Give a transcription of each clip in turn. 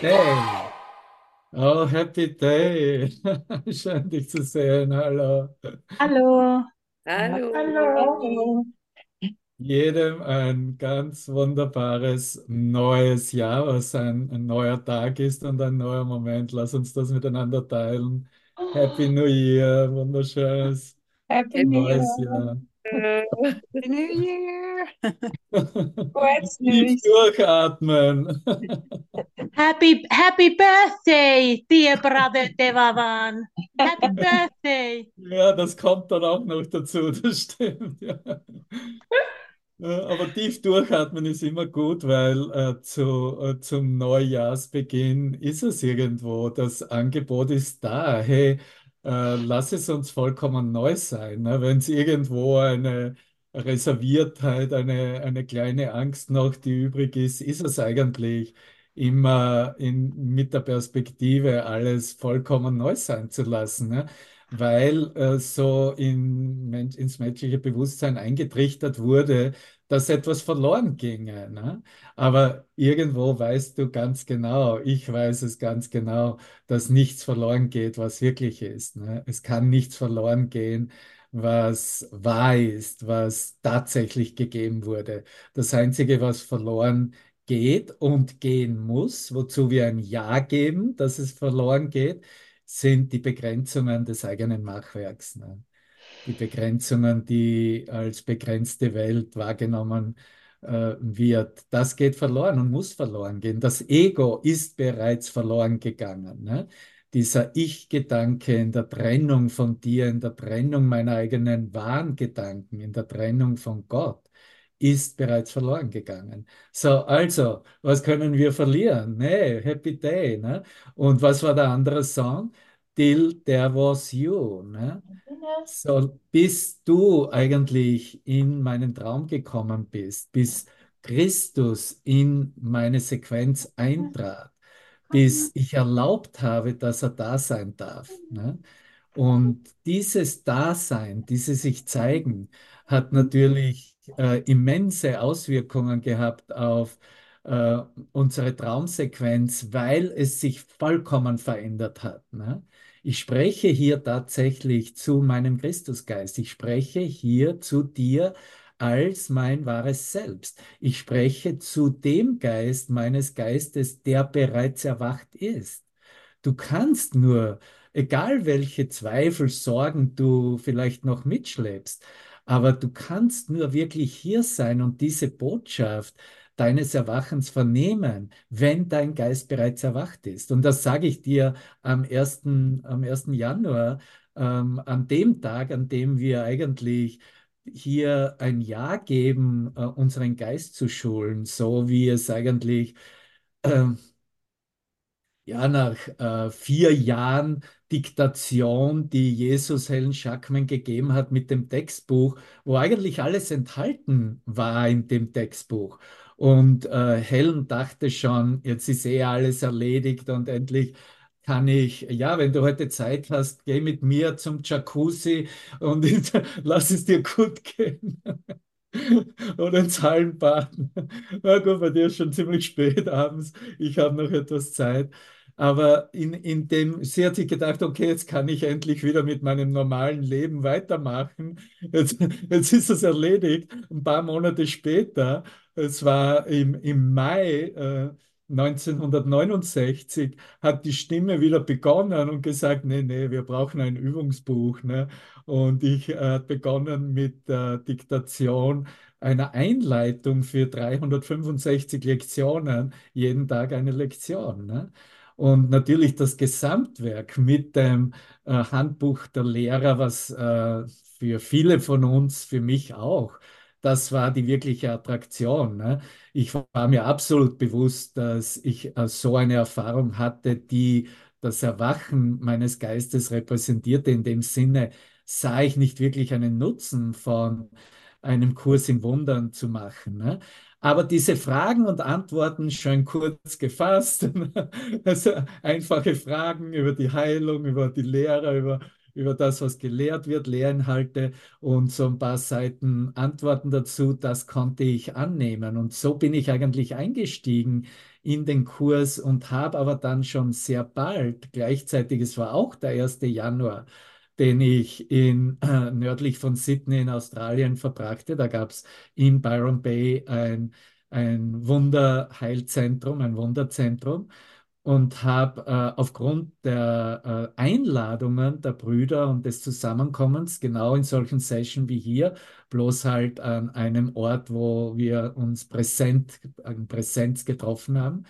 Day. Oh, happy day. Schön, dich zu sehen. Hallo. Hallo. Hallo. Hallo. Jedem ein ganz wunderbares neues Jahr, was ein, ein neuer Tag ist und ein neuer Moment. Lass uns das miteinander teilen. Happy New Year, wunderschönes Happy New neues Year. Jahr. Happy New Year. Neues. durchatmen. Happy, happy birthday, dear brother Devavan. Happy birthday. Ja, das kommt dann auch noch dazu, das stimmt. Ja, Aber tief durchatmen ist immer gut, weil äh, zu, äh, zum Neujahrsbeginn ist es irgendwo. Das Angebot ist da. Hey, äh, lass es uns vollkommen neu sein. Ne? Wenn es irgendwo eine Reserviertheit, eine, eine kleine Angst noch, die übrig ist, ist es eigentlich immer in, mit der Perspektive, alles vollkommen neu sein zu lassen. Ne? Weil äh, so in, ins menschliche Bewusstsein eingetrichtert wurde, dass etwas verloren ginge. Ne? Aber irgendwo weißt du ganz genau, ich weiß es ganz genau, dass nichts verloren geht, was wirklich ist. Ne? Es kann nichts verloren gehen, was wahr ist, was tatsächlich gegeben wurde. Das Einzige, was verloren geht und gehen muss, wozu wir ein Ja geben, dass es verloren geht, sind die Begrenzungen des eigenen Machwerks. Ne? Die Begrenzungen, die als begrenzte Welt wahrgenommen äh, wird. Das geht verloren und muss verloren gehen. Das Ego ist bereits verloren gegangen. Ne? Dieser Ich-Gedanke in der Trennung von dir, in der Trennung meiner eigenen wahren Gedanken, in der Trennung von Gott, ist bereits verloren gegangen. So, also, was können wir verlieren? Nee, Happy Day. Ne? Und was war der andere Song? Till There Was You. Ne? So, bis du eigentlich in meinen Traum gekommen bist, bis Christus in meine Sequenz eintrat, bis ich erlaubt habe, dass er da sein darf. Ne? Und dieses Dasein, dieses sich zeigen, hat natürlich äh, immense Auswirkungen gehabt auf äh, unsere Traumsequenz, weil es sich vollkommen verändert hat. Ne? Ich spreche hier tatsächlich zu meinem Christusgeist. Ich spreche hier zu dir als mein wahres Selbst. Ich spreche zu dem Geist meines Geistes, der bereits erwacht ist. Du kannst nur, egal welche Zweifel, Sorgen du vielleicht noch mitschleppst, aber du kannst nur wirklich hier sein und diese Botschaft deines Erwachens vernehmen, wenn dein Geist bereits erwacht ist. Und das sage ich dir am ersten, am ersten Januar, ähm, an dem Tag, an dem wir eigentlich hier ein Ja geben, äh, unseren Geist zu schulen, so wie es eigentlich ähm, ja, nach äh, vier Jahren Diktation, die Jesus Helen Schackman gegeben hat mit dem Textbuch, wo eigentlich alles enthalten war in dem Textbuch. Und äh, Helen dachte schon, jetzt ist eh alles erledigt und endlich kann ich, ja, wenn du heute Zeit hast, geh mit mir zum Jacuzzi und lass es dir gut gehen. Oder ins Hallenbad. Na gut, bei dir ist schon ziemlich spät abends. Ich habe noch etwas Zeit. Aber in, in dem, sie hat sich gedacht, okay, jetzt kann ich endlich wieder mit meinem normalen Leben weitermachen. Jetzt, jetzt ist es erledigt. Ein paar Monate später, es war im, im Mai äh, 1969, hat die Stimme wieder begonnen und gesagt, nee, nee, wir brauchen ein Übungsbuch. Ne? Und ich äh, begonnen mit der Diktation einer Einleitung für 365 Lektionen, jeden Tag eine Lektion. Ne? Und natürlich das Gesamtwerk mit dem äh, Handbuch der Lehrer, was äh, für viele von uns, für mich auch, das war die wirkliche Attraktion. Ne? Ich war mir absolut bewusst, dass ich äh, so eine Erfahrung hatte, die das Erwachen meines Geistes repräsentierte. In dem Sinne sah ich nicht wirklich einen Nutzen von einem Kurs in Wundern zu machen. Ne? Aber diese Fragen und Antworten schön kurz gefasst, also einfache Fragen über die Heilung, über die Lehre, über, über das, was gelehrt wird, Lehrinhalte und so ein paar Seiten Antworten dazu. Das konnte ich annehmen. Und so bin ich eigentlich eingestiegen in den Kurs und habe aber dann schon sehr bald, gleichzeitig, es war auch der 1. Januar, den ich in, äh, nördlich von Sydney in Australien verbrachte. Da gab es in Byron Bay ein, ein Wunderheilzentrum, ein Wunderzentrum und habe äh, aufgrund der äh, Einladungen der Brüder und des Zusammenkommens genau in solchen Sessions wie hier, bloß halt an einem Ort, wo wir uns präsent, in Präsenz getroffen haben,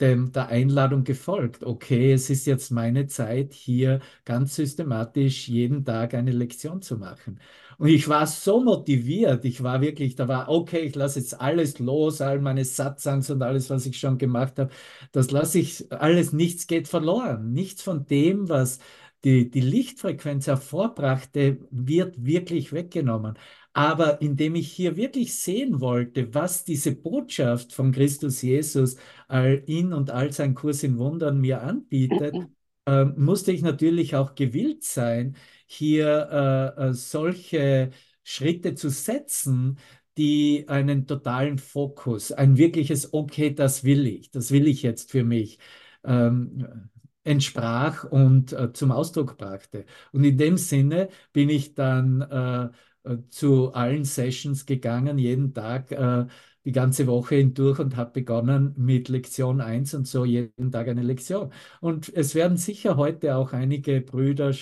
dem, der Einladung gefolgt. Okay, es ist jetzt meine Zeit, hier ganz systematisch jeden Tag eine Lektion zu machen. Und ich war so motiviert, ich war wirklich, da war, okay, ich lasse jetzt alles los, all meine Satzangs und alles, was ich schon gemacht habe, das lasse ich alles, nichts geht verloren. Nichts von dem, was die, die Lichtfrequenz hervorbrachte, wird wirklich weggenommen. Aber indem ich hier wirklich sehen wollte, was diese Botschaft von Christus Jesus all in und all sein Kurs in Wundern mir anbietet, äh, musste ich natürlich auch gewillt sein, hier äh, äh, solche Schritte zu setzen, die einen totalen Fokus, ein wirkliches Okay, das will ich, das will ich jetzt für mich, ähm, entsprach und äh, zum Ausdruck brachte. Und in dem Sinne bin ich dann äh, äh, zu allen Sessions gegangen, jeden Tag, äh, die ganze Woche hindurch und habe begonnen mit Lektion 1 und so jeden Tag eine Lektion. Und es werden sicher heute auch einige Brüder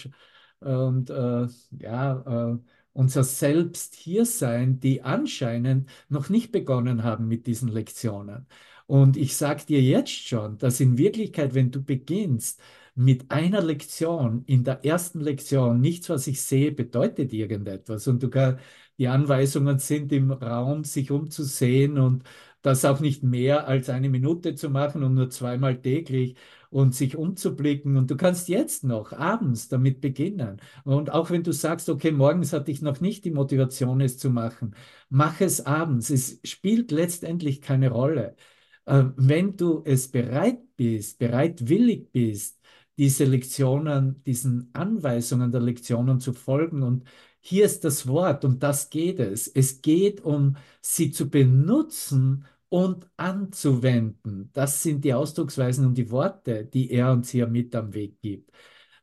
und äh, ja, äh, unser Selbst hier sein, die anscheinend noch nicht begonnen haben mit diesen Lektionen. Und ich sage dir jetzt schon, dass in Wirklichkeit, wenn du beginnst, mit einer Lektion, in der ersten Lektion, nichts, was ich sehe, bedeutet irgendetwas. Und du kann, die Anweisungen sind im Raum, sich umzusehen und das auch nicht mehr als eine Minute zu machen und nur zweimal täglich und sich umzublicken. Und du kannst jetzt noch abends damit beginnen. Und auch wenn du sagst, okay, morgens hatte ich noch nicht die Motivation, es zu machen, mach es abends. Es spielt letztendlich keine Rolle. Äh, wenn du es bereit bist, bereitwillig bist, diese Lektionen, diesen Anweisungen der Lektionen zu folgen. Und hier ist das Wort, um das geht es. Es geht um sie zu benutzen und anzuwenden. Das sind die Ausdrucksweisen und die Worte, die er uns hier mit am Weg gibt.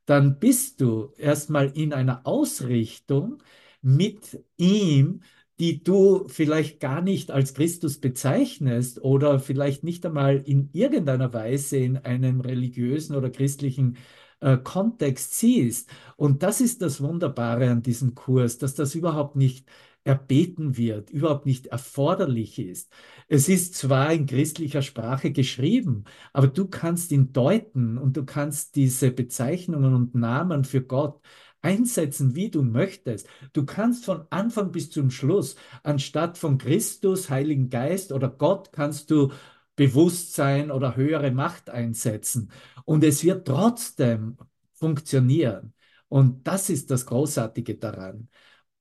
Dann bist du erstmal in einer Ausrichtung mit ihm, die du vielleicht gar nicht als Christus bezeichnest oder vielleicht nicht einmal in irgendeiner Weise in einem religiösen oder christlichen äh, Kontext siehst. Und das ist das Wunderbare an diesem Kurs, dass das überhaupt nicht erbeten wird, überhaupt nicht erforderlich ist. Es ist zwar in christlicher Sprache geschrieben, aber du kannst ihn deuten und du kannst diese Bezeichnungen und Namen für Gott einsetzen, wie du möchtest. Du kannst von Anfang bis zum Schluss, anstatt von Christus, Heiligen Geist oder Gott, kannst du Bewusstsein oder höhere Macht einsetzen. Und es wird trotzdem funktionieren. Und das ist das Großartige daran.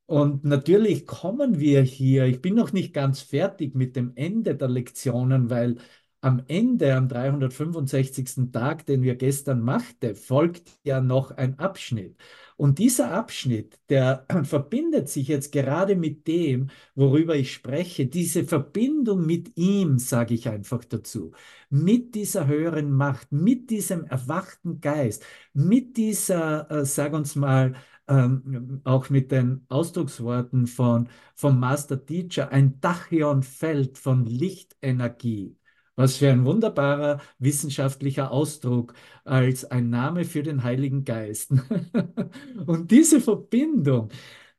Und natürlich kommen wir hier, ich bin noch nicht ganz fertig mit dem Ende der Lektionen, weil am Ende, am 365. Tag, den wir gestern machten, folgt ja noch ein Abschnitt. Und dieser Abschnitt, der verbindet sich jetzt gerade mit dem, worüber ich spreche, diese Verbindung mit ihm, sage ich einfach dazu, mit dieser höheren Macht, mit diesem erwachten Geist, mit dieser, äh, sag uns mal, ähm, auch mit den Ausdrucksworten von, vom Master Teacher, ein Dachionfeld von Lichtenergie. Was für ein wunderbarer wissenschaftlicher Ausdruck als ein Name für den Heiligen Geist. Und diese Verbindung,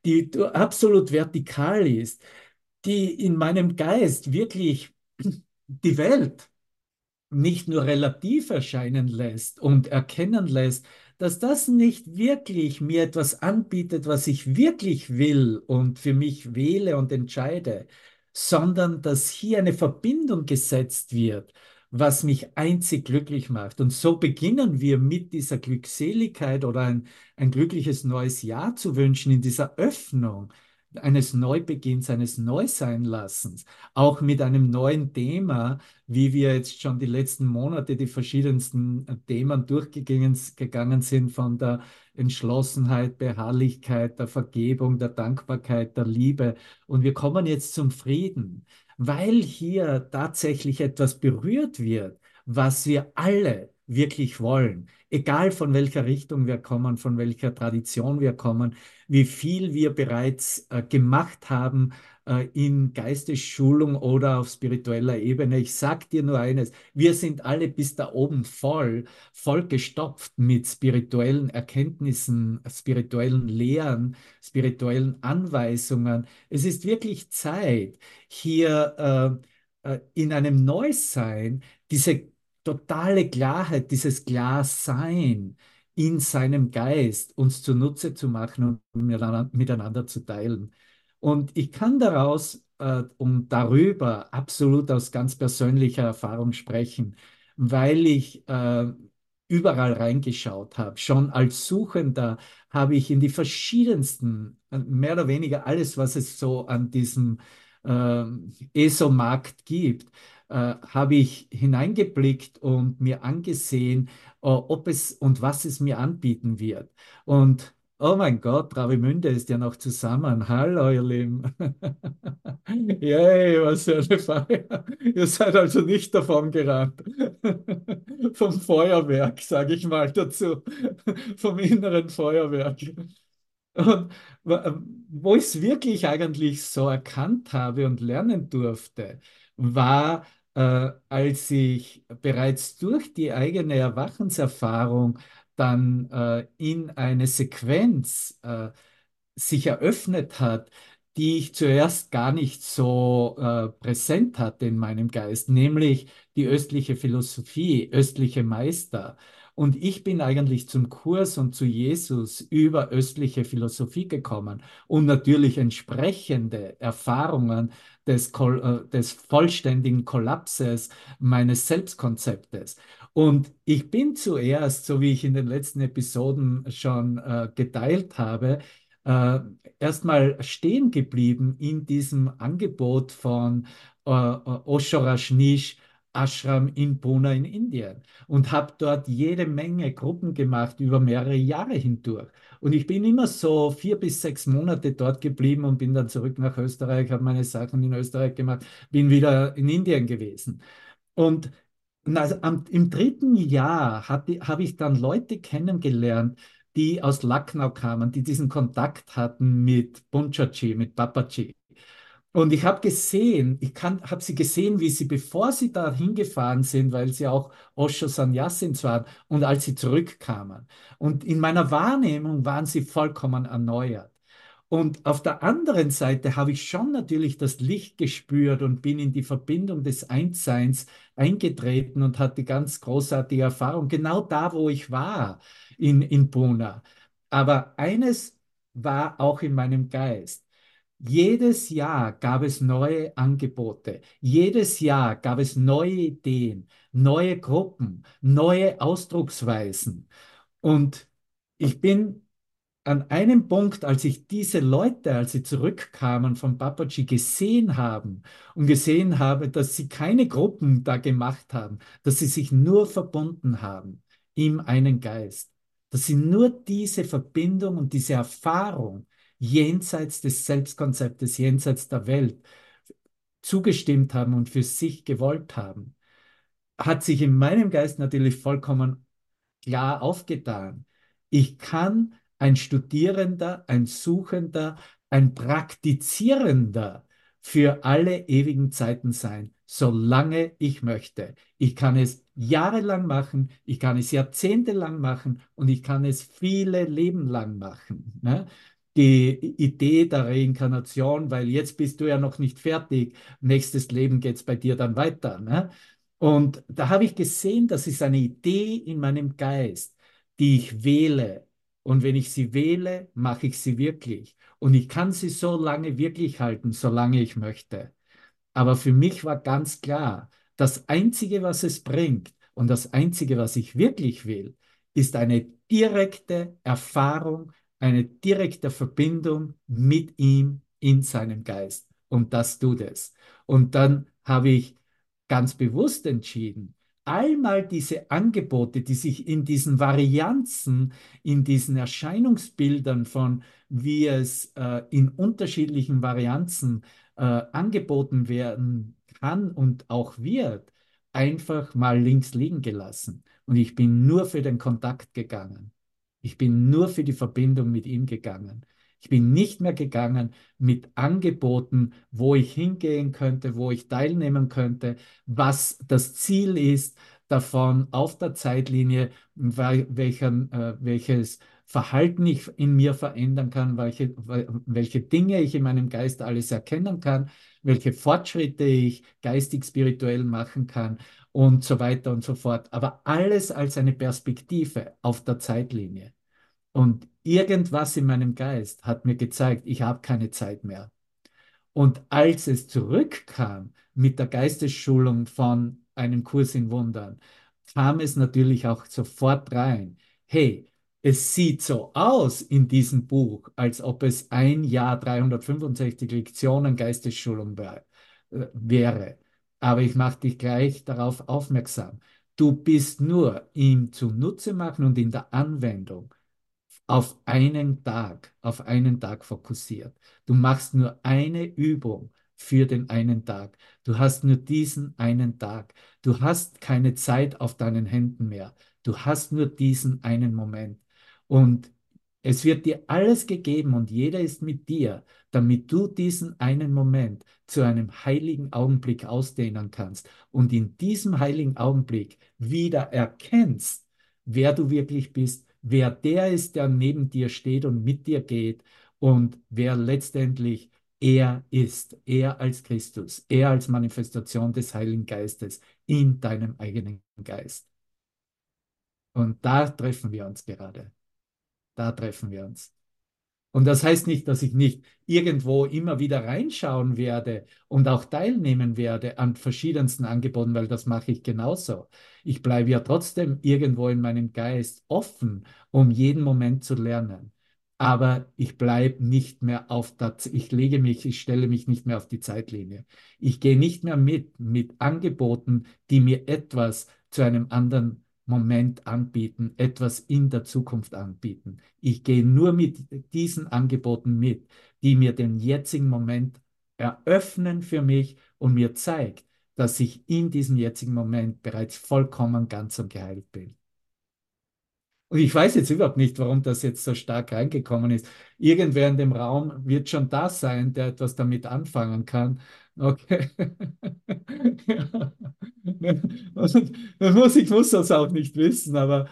die absolut vertikal ist, die in meinem Geist wirklich die Welt nicht nur relativ erscheinen lässt und erkennen lässt, dass das nicht wirklich mir etwas anbietet, was ich wirklich will und für mich wähle und entscheide, sondern dass hier eine Verbindung gesetzt wird, was mich einzig glücklich macht. Und so beginnen wir mit dieser Glückseligkeit oder ein, ein glückliches neues Jahr zu wünschen, in dieser Öffnung eines Neubeginns, eines Neuseinlassens, auch mit einem neuen Thema, wie wir jetzt schon die letzten Monate die verschiedensten Themen durchgegangen gegangen sind, von der Entschlossenheit, Beharrlichkeit, der Vergebung, der Dankbarkeit, der Liebe. Und wir kommen jetzt zum Frieden, weil hier tatsächlich etwas berührt wird, was wir alle wirklich wollen, egal von welcher Richtung wir kommen, von welcher Tradition wir kommen, wie viel wir bereits äh, gemacht haben äh, in Geistesschulung oder auf spiritueller Ebene. Ich sage dir nur eines, wir sind alle bis da oben voll, voll gestopft mit spirituellen Erkenntnissen, spirituellen Lehren, spirituellen Anweisungen. Es ist wirklich Zeit, hier äh, äh in einem Neusein diese totale Klarheit, dieses Klarsein in seinem Geist uns zunutze zu machen und miteinander zu teilen. Und ich kann daraus äh, und darüber absolut aus ganz persönlicher Erfahrung sprechen, weil ich äh, überall reingeschaut habe. Schon als Suchender habe ich in die verschiedensten, mehr oder weniger alles, was es so an diesem äh, ESO-Markt gibt, äh, habe ich hineingeblickt und mir angesehen, äh, ob es und was es mir anbieten wird. Und oh mein Gott, Travemünde ist ja noch zusammen. Hallo, ihr Lieben. Yay, was für eine Feier. Ihr seid also nicht davon gerannt. Vom Feuerwerk, sage ich mal dazu. Vom inneren Feuerwerk. Und wo ich es wirklich eigentlich so erkannt habe und lernen durfte, war, äh, als ich bereits durch die eigene Erwachenserfahrung dann äh, in eine Sequenz äh, sich eröffnet hat, die ich zuerst gar nicht so äh, präsent hatte in meinem Geist, nämlich die östliche Philosophie, östliche Meister. Und ich bin eigentlich zum Kurs und zu Jesus über östliche Philosophie gekommen und natürlich entsprechende Erfahrungen des, äh, des vollständigen Kollapses meines Selbstkonzeptes. Und ich bin zuerst, so wie ich in den letzten Episoden schon äh, geteilt habe, äh, erstmal stehen geblieben in diesem Angebot von äh, äh Osho Rajneesh Ashram in Pune in Indien und habe dort jede Menge Gruppen gemacht über mehrere Jahre hindurch. Und ich bin immer so vier bis sechs Monate dort geblieben und bin dann zurück nach Österreich, habe meine Sachen in Österreich gemacht, bin wieder in Indien gewesen. Und also am, im dritten Jahr habe ich dann Leute kennengelernt, die aus Lucknow kamen, die diesen Kontakt hatten mit Bunchachi, mit Papaji. Und ich habe gesehen, ich habe sie gesehen, wie sie, bevor sie da hingefahren sind, weil sie auch Osho Sannyasins waren, und als sie zurückkamen. Und in meiner Wahrnehmung waren sie vollkommen erneuert. Und auf der anderen Seite habe ich schon natürlich das Licht gespürt und bin in die Verbindung des Einsseins eingetreten und hatte ganz großartige Erfahrung, genau da, wo ich war, in, in Pune. Aber eines war auch in meinem Geist. Jedes Jahr gab es neue Angebote. Jedes Jahr gab es neue Ideen, neue Gruppen, neue Ausdrucksweisen. Und ich bin an einem Punkt, als ich diese Leute, als sie zurückkamen von Papaji, gesehen haben und gesehen habe, dass sie keine Gruppen da gemacht haben, dass sie sich nur verbunden haben im einen Geist, dass sie nur diese Verbindung und diese Erfahrung jenseits des Selbstkonzeptes, jenseits der Welt zugestimmt haben und für sich gewollt haben, hat sich in meinem Geist natürlich vollkommen klar aufgetan. Ich kann ein Studierender, ein Suchender, ein Praktizierender für alle ewigen Zeiten sein, solange ich möchte. Ich kann es jahrelang machen, ich kann es jahrzehntelang machen und ich kann es viele Leben lang machen. Ne? Die Idee der Reinkarnation, weil jetzt bist du ja noch nicht fertig, nächstes Leben geht es bei dir dann weiter. Ne? Und da habe ich gesehen, das ist eine Idee in meinem Geist, die ich wähle. Und wenn ich sie wähle, mache ich sie wirklich. Und ich kann sie so lange wirklich halten, solange ich möchte. Aber für mich war ganz klar, das Einzige, was es bringt und das Einzige, was ich wirklich will, ist eine direkte Erfahrung eine direkte Verbindung mit ihm in seinem Geist. Und das tut es. Und dann habe ich ganz bewusst entschieden, einmal diese Angebote, die sich in diesen Varianzen, in diesen Erscheinungsbildern von, wie es äh, in unterschiedlichen Varianzen äh, angeboten werden kann und auch wird, einfach mal links liegen gelassen. Und ich bin nur für den Kontakt gegangen. Ich bin nur für die Verbindung mit ihm gegangen. Ich bin nicht mehr gegangen mit Angeboten, wo ich hingehen könnte, wo ich teilnehmen könnte, was das Ziel ist davon auf der Zeitlinie, welchen, äh, welches Verhalten ich in mir verändern kann, welche, welche Dinge ich in meinem Geist alles erkennen kann, welche Fortschritte ich geistig, spirituell machen kann und so weiter und so fort. Aber alles als eine Perspektive auf der Zeitlinie. Und irgendwas in meinem Geist hat mir gezeigt, ich habe keine Zeit mehr. Und als es zurückkam mit der Geistesschulung von einem Kurs in Wundern, kam es natürlich auch sofort rein. Hey, es sieht so aus in diesem Buch, als ob es ein Jahr 365 Lektionen Geistesschulung äh, wäre. Aber ich mache dich gleich darauf aufmerksam. Du bist nur im Zunutze machen und in der Anwendung auf einen Tag, auf einen Tag fokussiert. Du machst nur eine Übung für den einen Tag. Du hast nur diesen einen Tag. Du hast keine Zeit auf deinen Händen mehr. Du hast nur diesen einen Moment. Und es wird dir alles gegeben und jeder ist mit dir, damit du diesen einen Moment zu einem heiligen Augenblick ausdehnen kannst und in diesem heiligen Augenblick wieder erkennst, wer du wirklich bist, wer der ist, der neben dir steht und mit dir geht und wer letztendlich er ist, er als Christus, er als Manifestation des Heiligen Geistes in deinem eigenen Geist. Und da treffen wir uns gerade. Da treffen wir uns. Und das heißt nicht, dass ich nicht irgendwo immer wieder reinschauen werde und auch teilnehmen werde an verschiedensten Angeboten, weil das mache ich genauso. Ich bleibe ja trotzdem irgendwo in meinem Geist offen, um jeden Moment zu lernen. Aber ich bleibe nicht mehr auf der, ich lege mich, ich stelle mich nicht mehr auf die Zeitlinie. Ich gehe nicht mehr mit, mit Angeboten, die mir etwas zu einem anderen Moment anbieten, etwas in der Zukunft anbieten. Ich gehe nur mit diesen Angeboten mit, die mir den jetzigen Moment eröffnen für mich und mir zeigt, dass ich in diesem jetzigen Moment bereits vollkommen ganz und geheilt bin. Und ich weiß jetzt überhaupt nicht, warum das jetzt so stark reingekommen ist. Irgendwer in dem Raum wird schon da sein, der etwas damit anfangen kann. Okay. ja. muss, ich muss das auch nicht wissen, aber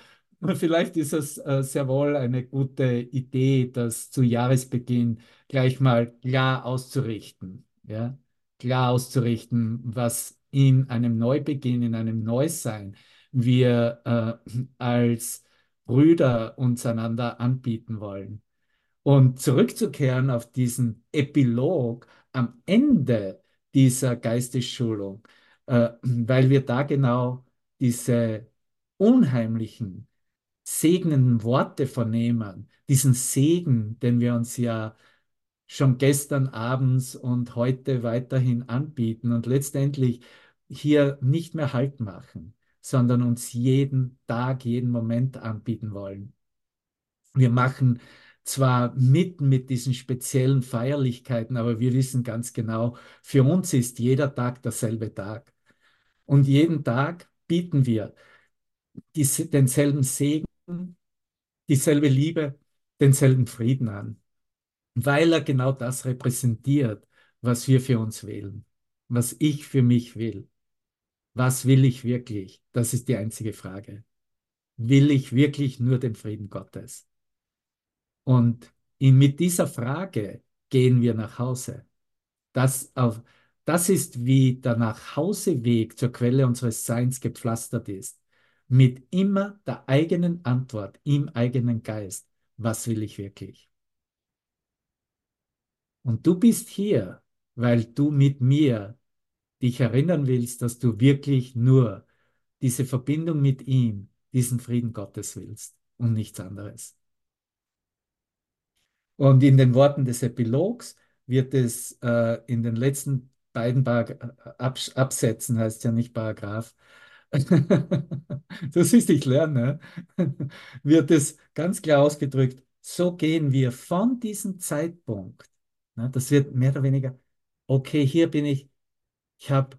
vielleicht ist es äh, sehr wohl eine gute Idee, das zu Jahresbeginn gleich mal klar auszurichten. Ja? Klar auszurichten, was in einem Neubeginn, in einem Neusein wir äh, als Brüder uns einander anbieten wollen. Und zurückzukehren auf diesen Epilog am Ende dieser Geistesschulung, äh, weil wir da genau diese unheimlichen, segnenden Worte vernehmen, diesen Segen, den wir uns ja schon gestern abends und heute weiterhin anbieten und letztendlich hier nicht mehr Halt machen, sondern uns jeden Tag, jeden Moment anbieten wollen. Wir machen zwar mit mit diesen speziellen Feierlichkeiten, aber wir wissen ganz genau, für uns ist jeder Tag derselbe Tag. Und jeden Tag bieten wir diese, denselben Segen, dieselbe Liebe, denselben Frieden an, weil er genau das repräsentiert, was wir für uns wählen, was ich für mich will. Was will ich wirklich? Das ist die einzige Frage. Will ich wirklich nur den Frieden Gottes? Und in, mit dieser Frage gehen wir nach Hause. Das, auf, das ist, wie der Nachhauseweg zur Quelle unseres Seins gepflastert ist. Mit immer der eigenen Antwort im eigenen Geist. Was will ich wirklich? Und du bist hier, weil du mit mir dich erinnern willst, dass du wirklich nur diese Verbindung mit ihm, diesen Frieden Gottes willst und nichts anderes. Und in den Worten des Epilogs, wird es äh, in den letzten beiden Par Abs Absätzen, heißt ja nicht Paragraph, du siehst, ich lerne, wird es ganz klar ausgedrückt, so gehen wir von diesem Zeitpunkt, ne, das wird mehr oder weniger, okay, hier bin ich, ich habe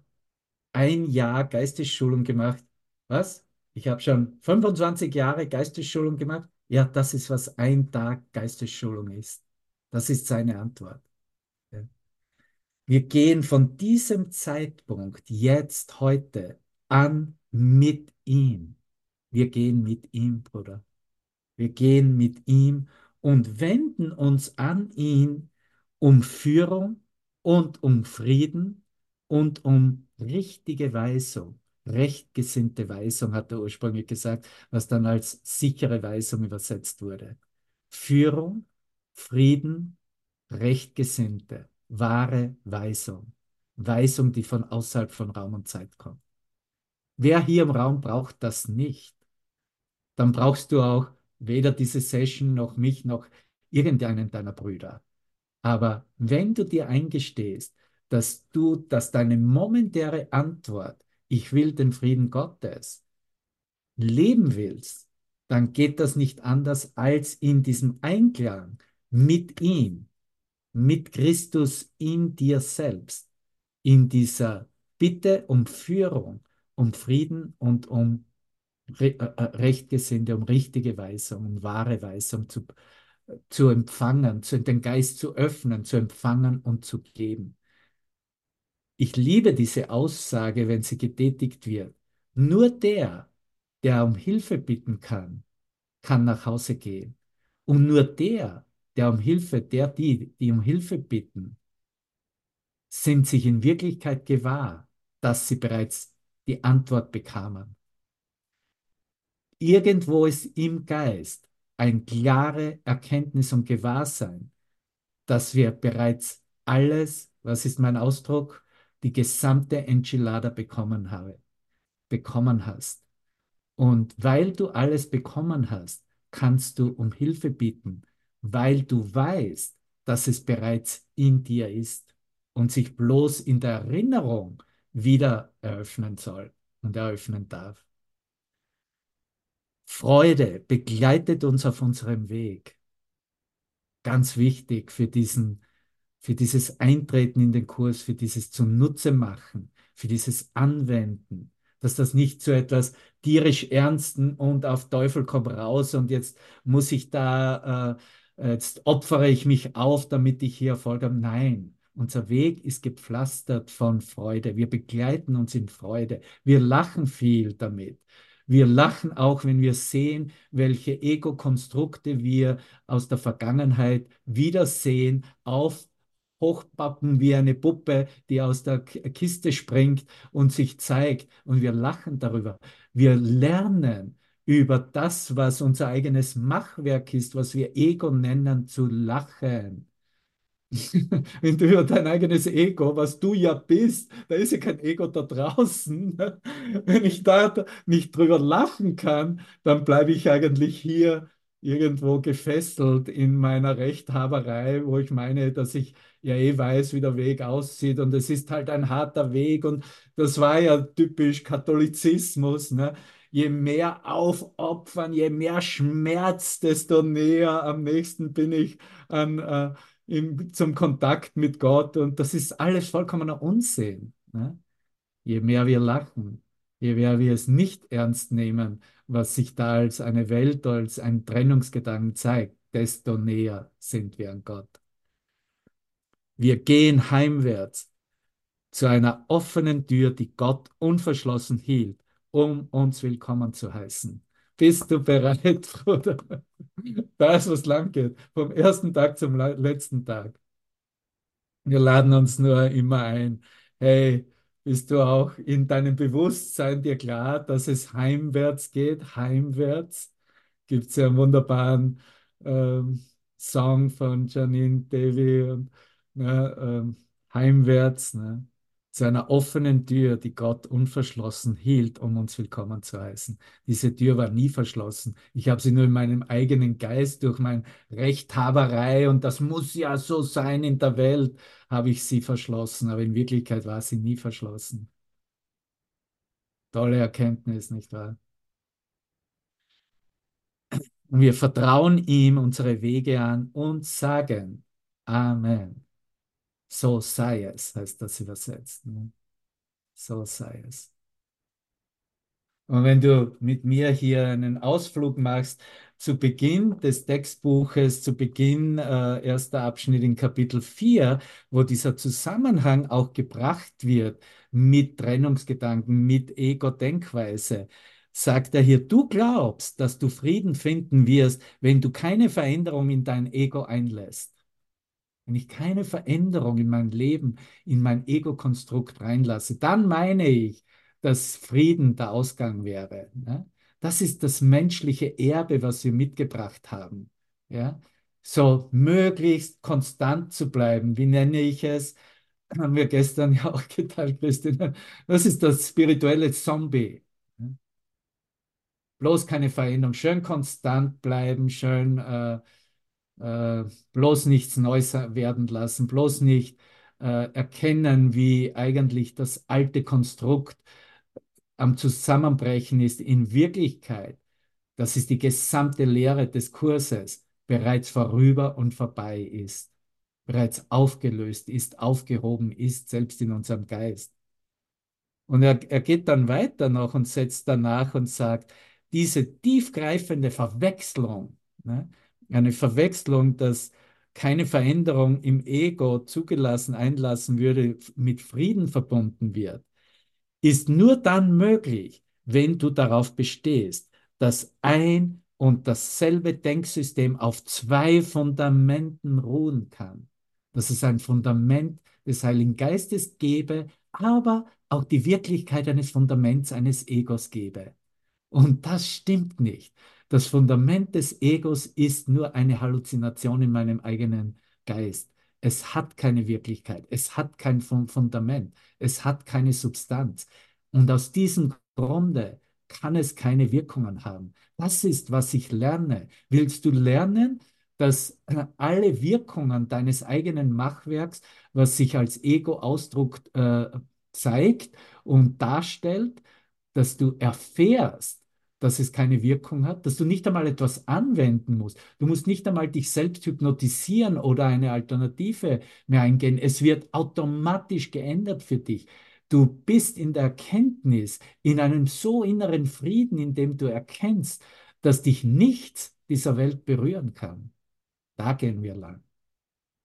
ein Jahr Geistesschulung gemacht. Was? Ich habe schon 25 Jahre Geistesschulung gemacht. Ja, das ist, was ein Tag Geistesschulung ist. Das ist seine Antwort. Wir gehen von diesem Zeitpunkt jetzt heute an mit ihm. Wir gehen mit ihm, Bruder. Wir gehen mit ihm und wenden uns an ihn um Führung und um Frieden und um richtige Weisung. Rechtgesinnte Weisung hat er ursprünglich gesagt, was dann als sichere Weisung übersetzt wurde. Führung, Frieden, Rechtgesinnte, wahre Weisung. Weisung, die von außerhalb von Raum und Zeit kommt. Wer hier im Raum braucht das nicht, dann brauchst du auch weder diese Session noch mich noch irgendeinen deiner Brüder. Aber wenn du dir eingestehst, dass du, dass deine momentäre Antwort, ich will den Frieden Gottes, leben willst, dann geht das nicht anders als in diesem Einklang mit ihm, mit Christus in dir selbst, in dieser Bitte um Führung, um Frieden und um Re äh, äh Rechtgesinnte, um richtige Weisung, um wahre Weisung zu, zu empfangen, zu, den Geist zu öffnen, zu empfangen und zu geben. Ich liebe diese Aussage, wenn sie getätigt wird. Nur der, der um Hilfe bitten kann, kann nach Hause gehen. Und nur der, der um Hilfe, der, die, die um Hilfe bitten, sind sich in Wirklichkeit gewahr, dass sie bereits die Antwort bekamen. Irgendwo ist im Geist ein klare Erkenntnis und Gewahrsein, dass wir bereits alles, was ist mein Ausdruck, die gesamte Enchilada bekommen habe, bekommen hast. Und weil du alles bekommen hast, kannst du um Hilfe bitten, weil du weißt, dass es bereits in dir ist und sich bloß in der Erinnerung wieder eröffnen soll und eröffnen darf. Freude begleitet uns auf unserem Weg. Ganz wichtig für diesen für dieses Eintreten in den Kurs, für dieses Zunutze machen, für dieses Anwenden, dass das nicht zu etwas tierisch Ernsten und auf Teufel komm raus und jetzt muss ich da, äh, jetzt opfere ich mich auf, damit ich hier Erfolg habe. Nein, unser Weg ist gepflastert von Freude. Wir begleiten uns in Freude. Wir lachen viel damit. Wir lachen auch, wenn wir sehen, welche Ego-Konstrukte wir aus der Vergangenheit wiedersehen, auf hochpappen wie eine Puppe, die aus der Kiste springt und sich zeigt. Und wir lachen darüber. Wir lernen über das, was unser eigenes Machwerk ist, was wir Ego nennen, zu lachen. Wenn du über dein eigenes Ego, was du ja bist, da ist ja kein Ego da draußen. Wenn ich da nicht drüber lachen kann, dann bleibe ich eigentlich hier irgendwo gefesselt in meiner Rechthaberei, wo ich meine, dass ich ja eh weiß, wie der Weg aussieht und es ist halt ein harter Weg und das war ja typisch Katholizismus. Ne? Je mehr aufopfern, je mehr Schmerz, desto näher am nächsten bin ich an, äh, im, zum Kontakt mit Gott und das ist alles vollkommener Unsinn. Ne? Je mehr wir lachen, je mehr wir es nicht ernst nehmen, was sich da als eine Welt, als ein Trennungsgedanken zeigt, desto näher sind wir an Gott. Wir gehen heimwärts zu einer offenen Tür, die Gott unverschlossen hielt, um uns willkommen zu heißen. Bist du bereit, Bruder? Da ist was lang geht. Vom ersten Tag zum letzten Tag. Wir laden uns nur immer ein. Hey, bist du auch in deinem Bewusstsein dir klar, dass es heimwärts geht? Heimwärts gibt es ja einen wunderbaren ähm, Song von Janine Davy und ne, ähm, heimwärts. Ne? zu einer offenen Tür, die Gott unverschlossen hielt, um uns willkommen zu heißen. Diese Tür war nie verschlossen. Ich habe sie nur in meinem eigenen Geist durch meine Rechthaberei und das muss ja so sein in der Welt, habe ich sie verschlossen, aber in Wirklichkeit war sie nie verschlossen. Tolle Erkenntnis, nicht wahr? Und wir vertrauen ihm unsere Wege an und sagen Amen. So sei es, heißt das übersetzt. Ne? So sei es. Und wenn du mit mir hier einen Ausflug machst, zu Beginn des Textbuches, zu Beginn äh, erster Abschnitt in Kapitel 4, wo dieser Zusammenhang auch gebracht wird mit Trennungsgedanken, mit Ego-Denkweise, sagt er hier, du glaubst, dass du Frieden finden wirst, wenn du keine Veränderung in dein Ego einlässt. Wenn ich keine Veränderung in mein Leben, in mein Ego-Konstrukt reinlasse, dann meine ich, dass Frieden der Ausgang wäre. Ne? Das ist das menschliche Erbe, was wir mitgebracht haben. Ja? So möglichst konstant zu bleiben. Wie nenne ich es? Haben wir gestern ja auch geteilt, Christine. Das ist das spirituelle Zombie. Bloß keine Veränderung, schön konstant bleiben, schön äh, äh, bloß nichts Neues werden lassen, bloß nicht äh, erkennen, wie eigentlich das alte Konstrukt am Zusammenbrechen ist. In Wirklichkeit, das ist die gesamte Lehre des Kurses, bereits vorüber und vorbei ist, bereits aufgelöst ist, aufgehoben ist, selbst in unserem Geist. Und er, er geht dann weiter noch und setzt danach und sagt, diese tiefgreifende Verwechslung, ne, eine Verwechslung, dass keine Veränderung im Ego zugelassen, einlassen würde, mit Frieden verbunden wird, ist nur dann möglich, wenn du darauf bestehst, dass ein und dasselbe Denksystem auf zwei Fundamenten ruhen kann. Dass es ein Fundament des Heiligen Geistes gebe, aber auch die Wirklichkeit eines Fundaments eines Egos gebe. Und das stimmt nicht. Das Fundament des Egos ist nur eine Halluzination in meinem eigenen Geist. Es hat keine Wirklichkeit, es hat kein Fundament, es hat keine Substanz. Und aus diesem Grunde kann es keine Wirkungen haben. Das ist, was ich lerne. Willst du lernen, dass äh, alle Wirkungen deines eigenen Machwerks, was sich als Ego-Ausdruck äh, zeigt und darstellt, dass du erfährst, dass es keine Wirkung hat, dass du nicht einmal etwas anwenden musst. Du musst nicht einmal dich selbst hypnotisieren oder eine Alternative mehr eingehen. Es wird automatisch geändert für dich. Du bist in der Erkenntnis, in einem so inneren Frieden, in dem du erkennst, dass dich nichts dieser Welt berühren kann. Da gehen wir lang.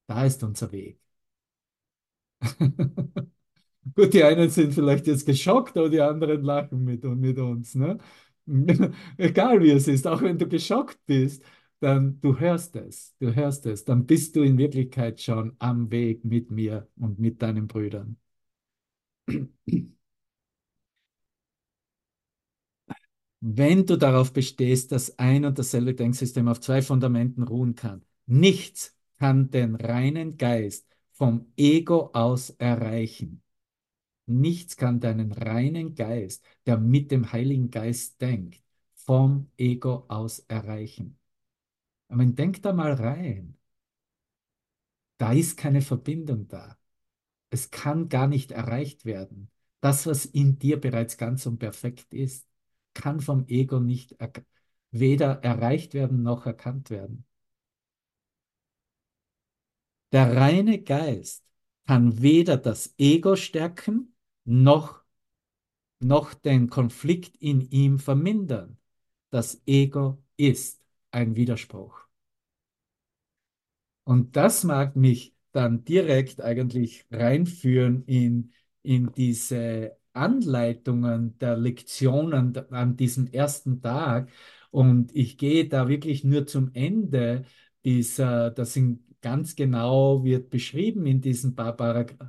Da ist unser Weg. Gut, die einen sind vielleicht jetzt geschockt, aber die anderen lachen mit, mit uns. Ne? Egal wie es ist, auch wenn du geschockt bist, dann du hörst es, du hörst es, dann bist du in Wirklichkeit schon am Weg mit mir und mit deinen Brüdern. Wenn du darauf bestehst, dass ein und dasselbe Denksystem auf zwei Fundamenten ruhen kann, nichts kann den reinen Geist vom Ego aus erreichen. Nichts kann deinen reinen Geist, der mit dem Heiligen Geist denkt, vom Ego aus erreichen. Aber denk da mal rein. Da ist keine Verbindung da. Es kann gar nicht erreicht werden. Das, was in dir bereits ganz und perfekt ist, kann vom Ego nicht er weder erreicht werden noch erkannt werden. Der reine Geist kann weder das Ego stärken, noch, noch den Konflikt in ihm vermindern. Das Ego ist ein Widerspruch. Und das mag mich dann direkt eigentlich reinführen in, in diese Anleitungen der Lektionen an diesem ersten Tag. Und ich gehe da wirklich nur zum Ende dieser, das sind ganz genau wird beschrieben in diesen paar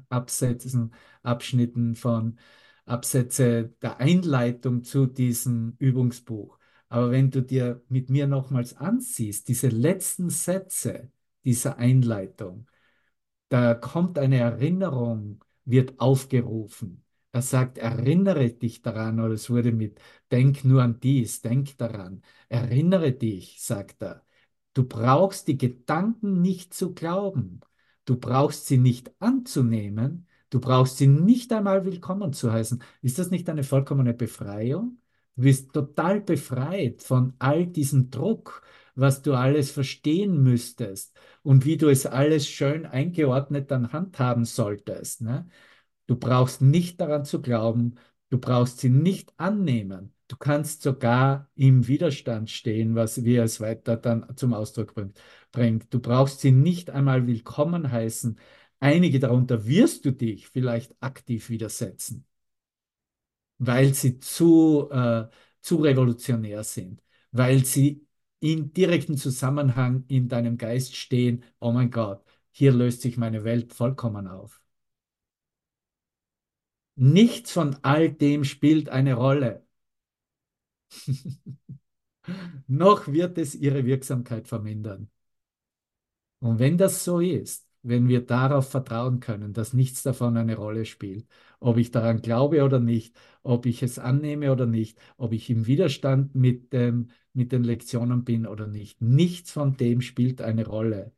Absätzen, Abschnitten von Absätze der Einleitung zu diesem Übungsbuch. Aber wenn du dir mit mir nochmals ansiehst, diese letzten Sätze dieser Einleitung, da kommt eine Erinnerung wird aufgerufen. Er sagt, erinnere dich daran, oder es wurde mit, denk nur an dies, denk daran. Erinnere dich, sagt er. Du brauchst die Gedanken nicht zu glauben. Du brauchst sie nicht anzunehmen. Du brauchst sie nicht einmal willkommen zu heißen. Ist das nicht eine vollkommene Befreiung? Du bist total befreit von all diesem Druck, was du alles verstehen müsstest und wie du es alles schön eingeordnet dann handhaben solltest. Ne? Du brauchst nicht daran zu glauben, du brauchst sie nicht annehmen. Du kannst sogar im Widerstand stehen, was wir es weiter dann zum Ausdruck bringt. Du brauchst sie nicht einmal willkommen heißen. Einige darunter wirst du dich vielleicht aktiv widersetzen, weil sie zu, äh, zu revolutionär sind, weil sie in direkten Zusammenhang in deinem Geist stehen. Oh mein Gott, hier löst sich meine Welt vollkommen auf. Nichts von all dem spielt eine Rolle. Noch wird es ihre Wirksamkeit vermindern. Und wenn das so ist, wenn wir darauf vertrauen können, dass nichts davon eine Rolle spielt, ob ich daran glaube oder nicht, ob ich es annehme oder nicht, ob ich im Widerstand mit, dem, mit den Lektionen bin oder nicht, nichts von dem spielt eine Rolle.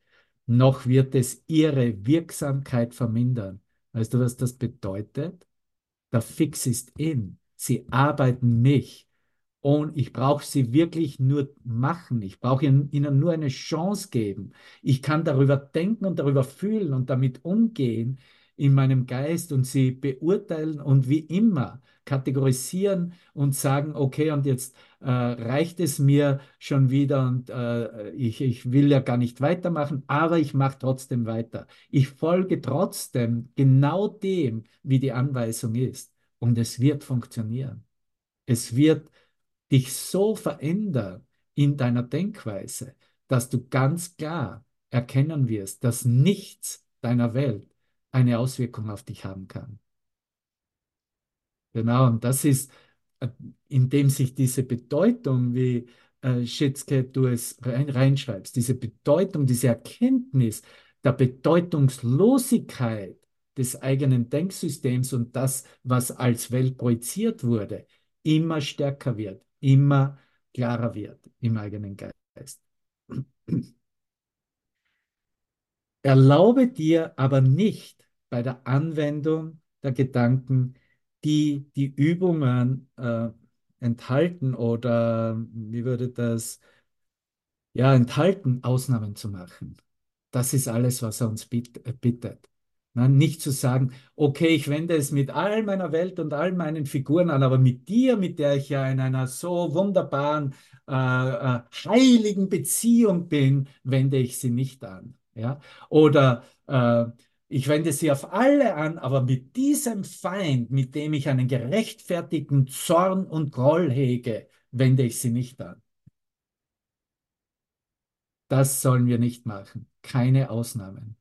Noch wird es ihre Wirksamkeit vermindern. Weißt du, was das bedeutet? Der Fix ist in. Sie arbeiten mich und ich brauche sie wirklich nur machen. Ich brauche ihnen nur eine Chance geben. Ich kann darüber denken und darüber fühlen und damit umgehen in meinem Geist und sie beurteilen und wie immer kategorisieren und sagen, okay, und jetzt äh, reicht es mir schon wieder und äh, ich, ich will ja gar nicht weitermachen, aber ich mache trotzdem weiter. Ich folge trotzdem genau dem, wie die Anweisung ist und es wird funktionieren. Es wird dich so verändern in deiner Denkweise, dass du ganz klar erkennen wirst, dass nichts deiner Welt eine Auswirkung auf dich haben kann. Genau, und das ist, äh, indem sich diese Bedeutung, wie äh, Schitzke du es rein, reinschreibst, diese Bedeutung, diese Erkenntnis der Bedeutungslosigkeit des eigenen Denksystems und das, was als Welt projiziert wurde, immer stärker wird, immer klarer wird im eigenen Geist. Erlaube dir aber nicht bei der Anwendung der Gedanken, die die Übungen äh, enthalten oder wie würde das ja enthalten, Ausnahmen zu machen. Das ist alles, was er uns bittet. Na, nicht zu sagen, okay, ich wende es mit all meiner Welt und all meinen Figuren an, aber mit dir, mit der ich ja in einer so wunderbaren, äh, äh, heiligen Beziehung bin, wende ich sie nicht an. Ja? Oder äh, ich wende sie auf alle an, aber mit diesem Feind, mit dem ich einen gerechtfertigten Zorn und Groll hege, wende ich sie nicht an. Das sollen wir nicht machen. Keine Ausnahmen.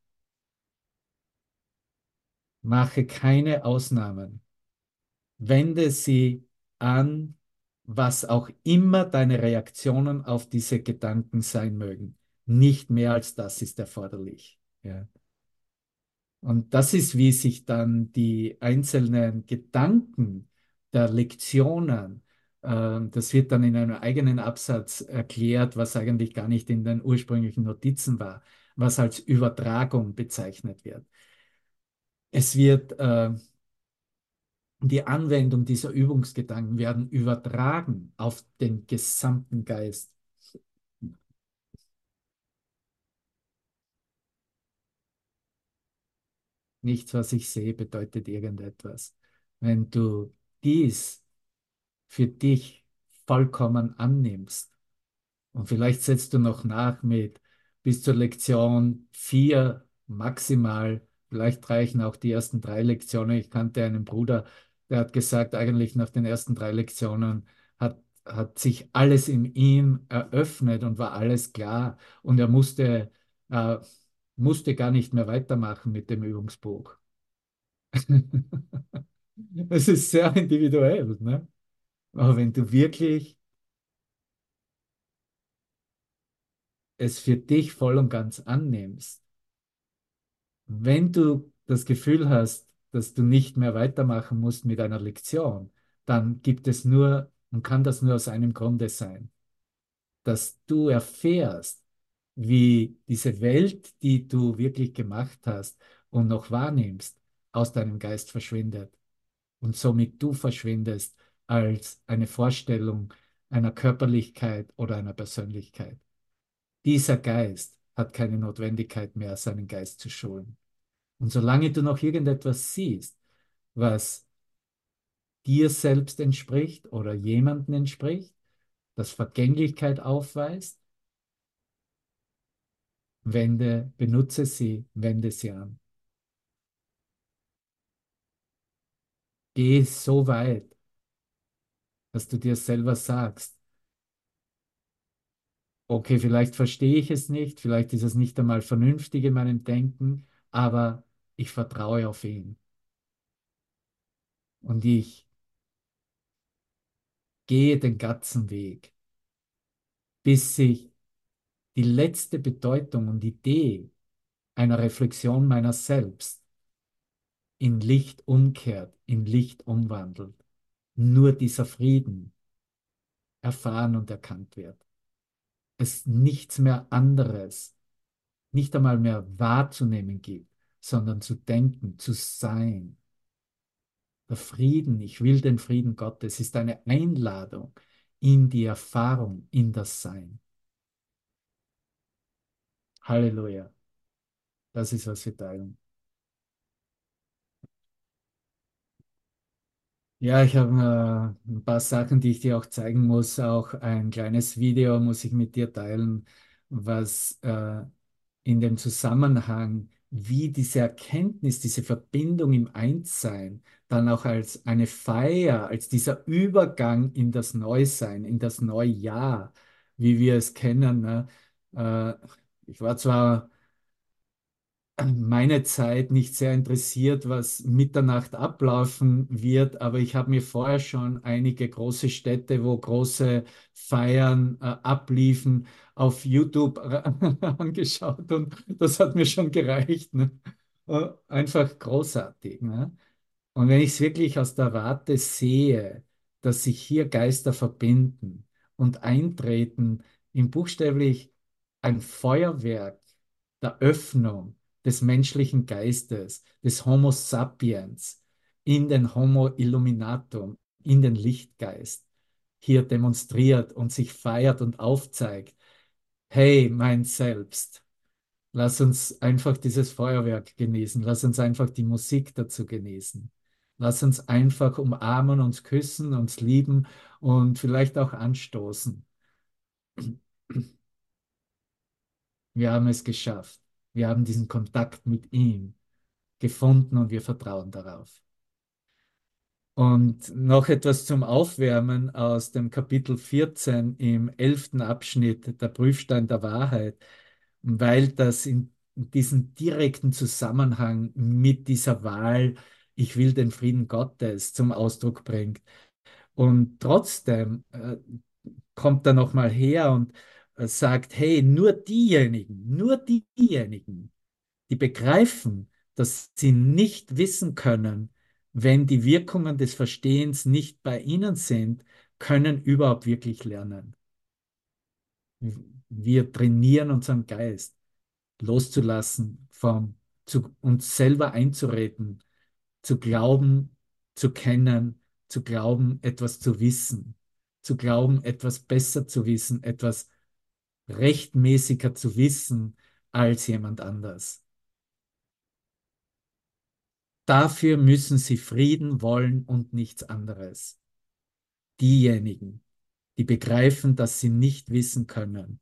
Mache keine Ausnahmen. Wende sie an, was auch immer deine Reaktionen auf diese Gedanken sein mögen. Nicht mehr als das ist erforderlich. Ja. Und das ist, wie sich dann die einzelnen Gedanken der Lektionen, äh, das wird dann in einem eigenen Absatz erklärt, was eigentlich gar nicht in den ursprünglichen Notizen war, was als Übertragung bezeichnet wird. Es wird äh, die Anwendung dieser Übungsgedanken werden übertragen auf den gesamten Geist. Nichts, was ich sehe, bedeutet irgendetwas. Wenn du dies für dich vollkommen annimmst und vielleicht setzt du noch nach mit bis zur Lektion 4 maximal Vielleicht reichen auch die ersten drei Lektionen. Ich kannte einen Bruder, der hat gesagt, eigentlich nach den ersten drei Lektionen hat, hat sich alles in ihm eröffnet und war alles klar. Und er musste, äh, musste gar nicht mehr weitermachen mit dem Übungsbuch. Es ist sehr individuell. Ne? Aber wenn du wirklich es für dich voll und ganz annimmst, wenn du das Gefühl hast, dass du nicht mehr weitermachen musst mit einer Lektion, dann gibt es nur und kann das nur aus einem Grunde sein, dass du erfährst, wie diese Welt, die du wirklich gemacht hast und noch wahrnimmst, aus deinem Geist verschwindet und somit du verschwindest als eine Vorstellung einer Körperlichkeit oder einer Persönlichkeit. Dieser Geist hat keine Notwendigkeit mehr, seinen Geist zu schulen. Und solange du noch irgendetwas siehst, was dir selbst entspricht oder jemanden entspricht, das Vergänglichkeit aufweist, wende, benutze sie, wende sie an. Geh so weit, dass du dir selber sagst, okay, vielleicht verstehe ich es nicht, vielleicht ist es nicht einmal vernünftig in meinem Denken, aber ich vertraue auf ihn. Und ich gehe den ganzen Weg, bis sich die letzte Bedeutung und Idee einer Reflexion meiner selbst in Licht umkehrt, in Licht umwandelt. Nur dieser Frieden erfahren und erkannt wird. Es nichts mehr anderes, nicht einmal mehr wahrzunehmen gibt, sondern zu denken, zu sein. Der Frieden, ich will den Frieden Gottes, ist eine Einladung in die Erfahrung, in das Sein. Halleluja. Das ist, was wir teilen. Ja, ich habe äh, ein paar Sachen, die ich dir auch zeigen muss. Auch ein kleines Video muss ich mit dir teilen, was äh, in dem Zusammenhang, wie diese Erkenntnis, diese Verbindung im Einssein dann auch als eine Feier, als dieser Übergang in das Neusein, in das Neujahr, wie wir es kennen. Ne? Äh, ich war zwar meine Zeit nicht sehr interessiert, was Mitternacht ablaufen wird, aber ich habe mir vorher schon einige große Städte, wo große Feiern äh, abliefen, auf YouTube angeschaut und das hat mir schon gereicht. Ne? Äh, einfach großartig. Ne? Und wenn ich es wirklich aus der Warte sehe, dass sich hier Geister verbinden und eintreten in buchstäblich ein Feuerwerk der Öffnung des menschlichen Geistes, des Homo sapiens, in den Homo illuminatum, in den Lichtgeist, hier demonstriert und sich feiert und aufzeigt. Hey, mein Selbst, lass uns einfach dieses Feuerwerk genießen, lass uns einfach die Musik dazu genießen. Lass uns einfach umarmen, uns küssen, uns lieben und vielleicht auch anstoßen. Wir haben es geschafft. Wir haben diesen Kontakt mit ihm gefunden und wir vertrauen darauf. Und noch etwas zum Aufwärmen aus dem Kapitel 14 im elften Abschnitt, der Prüfstein der Wahrheit, weil das in diesen direkten Zusammenhang mit dieser Wahl, ich will den Frieden Gottes zum Ausdruck bringt. Und trotzdem äh, kommt er nochmal her und sagt, hey, nur diejenigen, nur diejenigen, die begreifen, dass sie nicht wissen können, wenn die Wirkungen des Verstehens nicht bei ihnen sind, können überhaupt wirklich lernen. Wir trainieren unseren Geist loszulassen, vom, zu uns selber einzureden, zu glauben, zu kennen, zu glauben, etwas zu wissen, zu glauben, etwas besser zu wissen, etwas rechtmäßiger zu wissen als jemand anders. Dafür müssen sie Frieden wollen und nichts anderes. Diejenigen, die begreifen, dass sie nicht wissen können.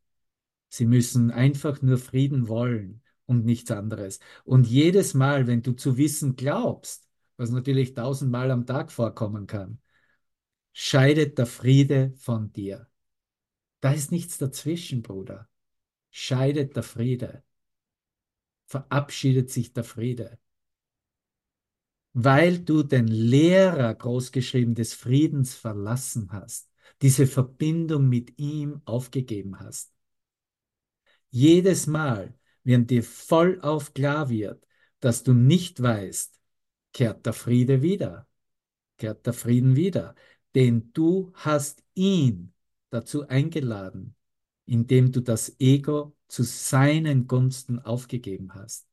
Sie müssen einfach nur Frieden wollen und nichts anderes. Und jedes Mal, wenn du zu wissen glaubst, was natürlich tausendmal am Tag vorkommen kann, scheidet der Friede von dir. Da ist nichts dazwischen, Bruder. Scheidet der Friede. Verabschiedet sich der Friede. Weil du den Lehrer großgeschrieben des Friedens verlassen hast, diese Verbindung mit ihm aufgegeben hast. Jedes Mal, wenn dir vollauf klar wird, dass du nicht weißt, kehrt der Friede wieder, kehrt der Frieden wieder. Denn du hast ihn dazu eingeladen, indem du das Ego zu seinen Gunsten aufgegeben hast.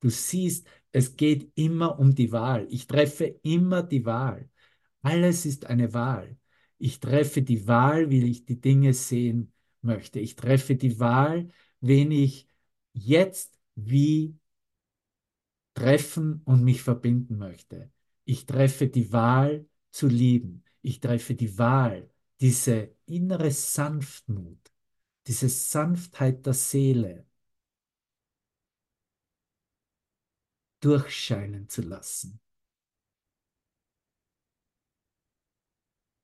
Du siehst, es geht immer um die Wahl. Ich treffe immer die Wahl. Alles ist eine Wahl. Ich treffe die Wahl, wie ich die Dinge sehen möchte. Ich treffe die Wahl, wen ich jetzt wie treffen und mich verbinden möchte. Ich treffe die Wahl zu lieben. Ich treffe die Wahl, diese innere Sanftmut, diese Sanftheit der Seele durchscheinen zu lassen.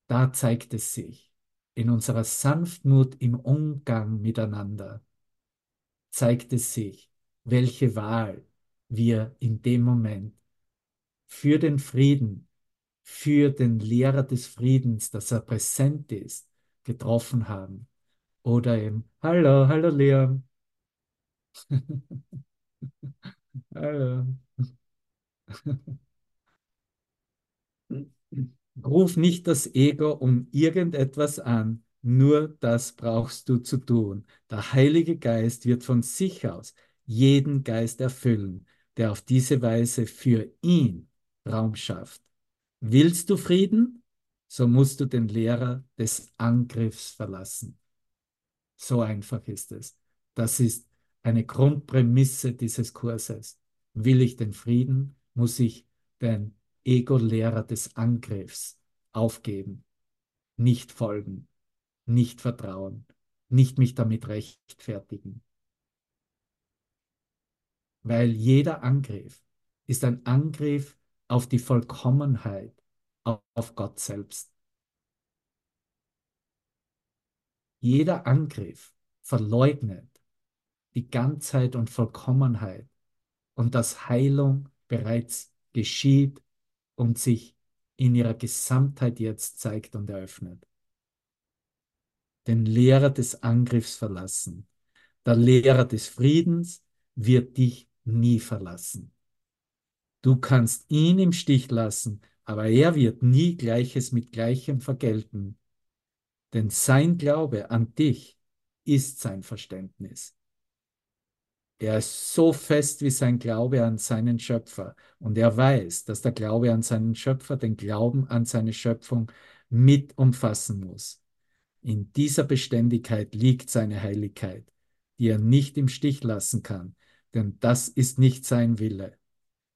Da zeigt es sich in unserer Sanftmut im Umgang miteinander, zeigt es sich, welche Wahl wir in dem Moment für den Frieden, für den Lehrer des Friedens, dass er präsent ist, getroffen haben. Oder eben, hallo, hallo Leon. hallo. Ruf nicht das Ego um irgendetwas an, nur das brauchst du zu tun. Der Heilige Geist wird von sich aus jeden Geist erfüllen, der auf diese Weise für ihn Raum schafft. Willst du Frieden? So musst du den Lehrer des Angriffs verlassen. So einfach ist es. Das ist eine Grundprämisse dieses Kurses. Will ich den Frieden, muss ich den Ego-Lehrer des Angriffs aufgeben, nicht folgen, nicht vertrauen, nicht mich damit rechtfertigen. Weil jeder Angriff ist ein Angriff auf die Vollkommenheit, auf Gott selbst. Jeder Angriff verleugnet die Ganzheit und Vollkommenheit und dass Heilung bereits geschieht und sich in ihrer Gesamtheit jetzt zeigt und eröffnet. Den Lehrer des Angriffs verlassen. Der Lehrer des Friedens wird dich nie verlassen. Du kannst ihn im Stich lassen, aber er wird nie Gleiches mit Gleichem vergelten. Denn sein Glaube an dich ist sein Verständnis. Er ist so fest wie sein Glaube an seinen Schöpfer. Und er weiß, dass der Glaube an seinen Schöpfer den Glauben an seine Schöpfung mit umfassen muss. In dieser Beständigkeit liegt seine Heiligkeit, die er nicht im Stich lassen kann, denn das ist nicht sein Wille.